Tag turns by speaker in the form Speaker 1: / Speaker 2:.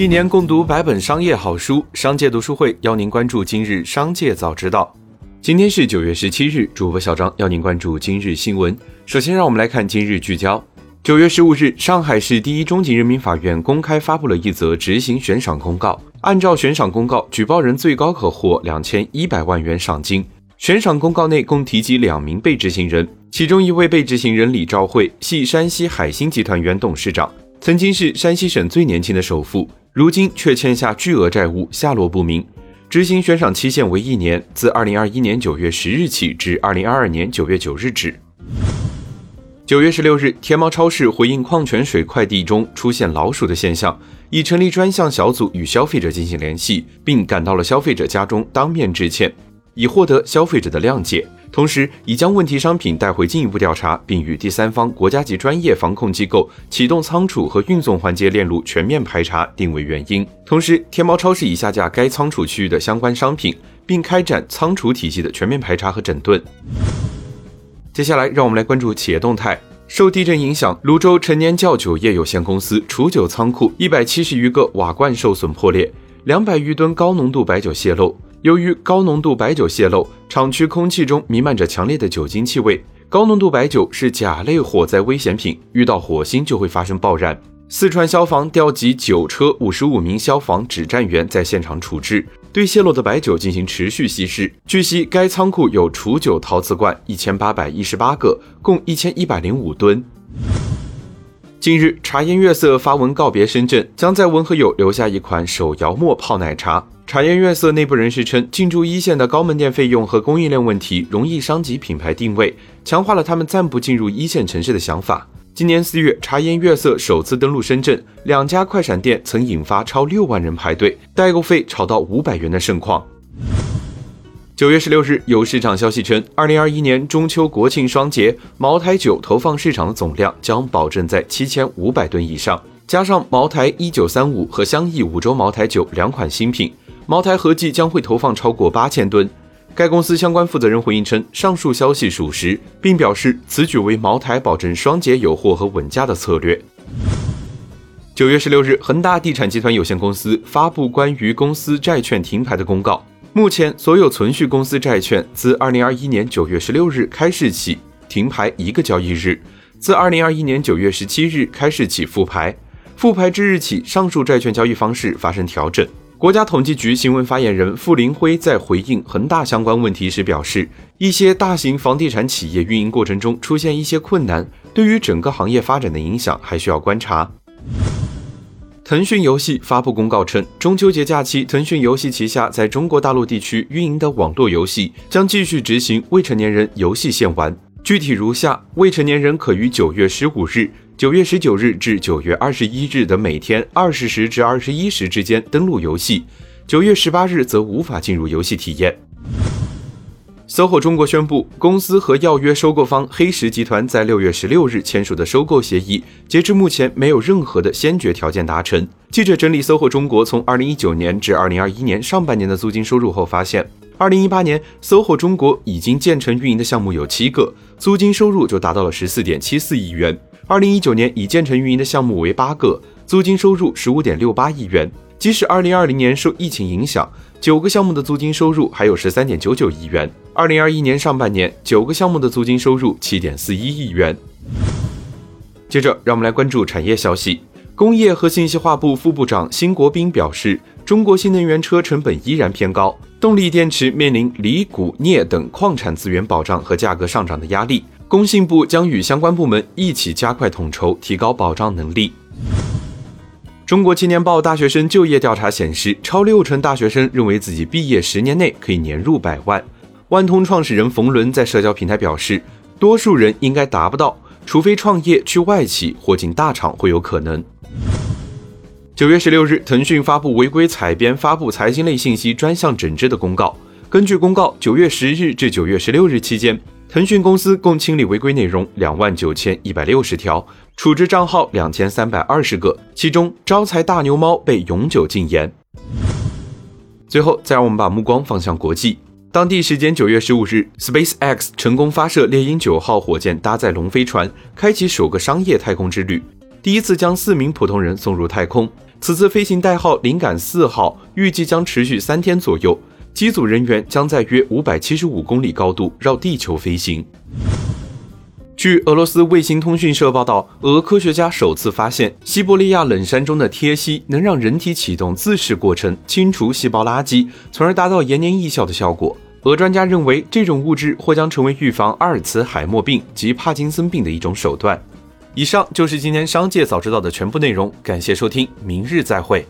Speaker 1: 一年共读百本商业好书，商界读书会邀您关注今日商界早知道。今天是九月十七日，主播小张邀您关注今日新闻。首先，让我们来看今日聚焦。九月十五日，上海市第一中级人民法院公开发布了一则执行悬赏公告。按照悬赏公告，举报人最高可获两千一百万元赏金。悬赏公告内共提及两名被执行人，其中一位被执行人李兆慧系山西海兴集团原董事长，曾经是山西省最年轻的首富。如今却欠下巨额债务，下落不明。执行悬赏期限为一年，自二零二一年九月十日起至二零二二年九月九日止。九月十六日，天猫超市回应矿泉水快递中出现老鼠的现象，已成立专项小组与消费者进行联系，并赶到了消费者家中当面致歉，以获得消费者的谅解。同时，已将问题商品带回进一步调查，并与第三方国家级专业防控机构启动仓储和运送环节链路全面排查，定位原因。同时，天猫超市已下架该仓储区域的相关商品，并开展仓储体系的全面排查和整顿。接下来，让我们来关注企业动态。受地震影响，泸州陈年窖酒业有限公司储酒仓库一百七十余个瓦罐受损破裂，两百余吨高浓度白酒泄漏。由于高浓度白酒泄漏，厂区空气中弥漫着强烈的酒精气味。高浓度白酒是甲类火灾危险品，遇到火星就会发生爆燃。四川消防调集九车五十五名消防指战员在现场处置，对泄漏的白酒进行持续稀释。据悉，该仓库有储酒陶瓷罐一千八百一十八个，共一千一百零五吨。近日，茶颜悦色发文告别深圳，将在文和友留下一款手摇磨泡奶茶。茶颜悦色内部人士称，进驻一线的高门店费用和供应链问题容易伤及品牌定位，强化了他们暂不进入一线城市的想法。今年四月，茶颜悦色首次登陆深圳，两家快闪店曾引发超六万人排队，代购费炒到五百元的盛况。九月十六日，有市场消息称，二零二一年中秋国庆双节，茅台酒投放市场的总量将保证在七千五百吨以上，加上茅台一九三五和香溢五洲茅台酒两款新品。茅台合计将会投放超过八千吨。该公司相关负责人回应称，上述消息属实，并表示此举为茅台保证双节有货和稳价的策略。九月十六日，恒大地产集团有限公司发布关于公司债券停牌的公告。目前，所有存续公司债券自二零二一年九月十六日开市起停牌一个交易日，自二零二一年九月十七日开市起复牌。复牌之日起，上述债券交易方式发生调整。国家统计局新闻发言人傅林辉在回应恒大相关问题时表示，一些大型房地产企业运营过程中出现一些困难，对于整个行业发展的影响还需要观察。腾讯游戏发布公告称，中秋节假期，腾讯游戏旗下在中国大陆地区运营的网络游戏将继续执行未成年人游戏限玩，具体如下：未成年人可于九月十五日。九月十九日至九月二十一日的每天二十时至二十一时之间登录游戏，九月十八日则无法进入游戏体验。SOHO 中国宣布，公司和要约收购方黑石集团在六月十六日签署的收购协议，截至目前没有任何的先决条件达成。记者整理 SOHO 中国从二零一九年至二零二一年上半年的租金收入后发现，二零一八年 SOHO 中国已经建成运营的项目有七个，租金收入就达到了十四点七四亿元。二零一九年已建成运营的项目为八个，租金收入十五点六八亿元。即使二零二零年受疫情影响，九个项目的租金收入还有十三点九九亿元。二零二一年上半年，九个项目的租金收入七点四一亿元。接着，让我们来关注产业消息。工业和信息化部副部长辛国斌表示，中国新能源车成本依然偏高，动力电池面临锂、钴、镍等矿产资源保障和价格上涨的压力。工信部将与相关部门一起加快统筹，提高保障能力。中国青年报大学生就业调查显示，超六成大学生认为自己毕业十年内可以年入百万。万通创始人冯仑在社交平台表示，多数人应该达不到，除非创业去外企或进大厂会有可能。九月十六日，腾讯发布违规采编、发布财经类信息专项整治的公告。根据公告，九月十日至九月十六日期间。腾讯公司共清理违规内容两万九千一百六十条，处置账号两千三百二十个，其中招财大牛猫被永久禁言。最后，再让我们把目光放向国际。当地时间九月十五日，SpaceX 成功发射猎鹰九号火箭搭载龙飞船，开启首个商业太空之旅。第一次将四名普通人送入太空。此次飞行代号“灵感四号”，预计将持续三天左右。机组人员将在约五百七十五公里高度绕地球飞行。据俄罗斯卫星通讯社报道，俄科学家首次发现西伯利亚冷杉中的贴烯能让人体启动自噬过程，清除细胞垃圾，从而达到延年益效的效果。俄专家认为，这种物质或将成为预防阿尔茨海默病及帕金森病的一种手段。以上就是今天商界早知道的全部内容，感谢收听，明日再会。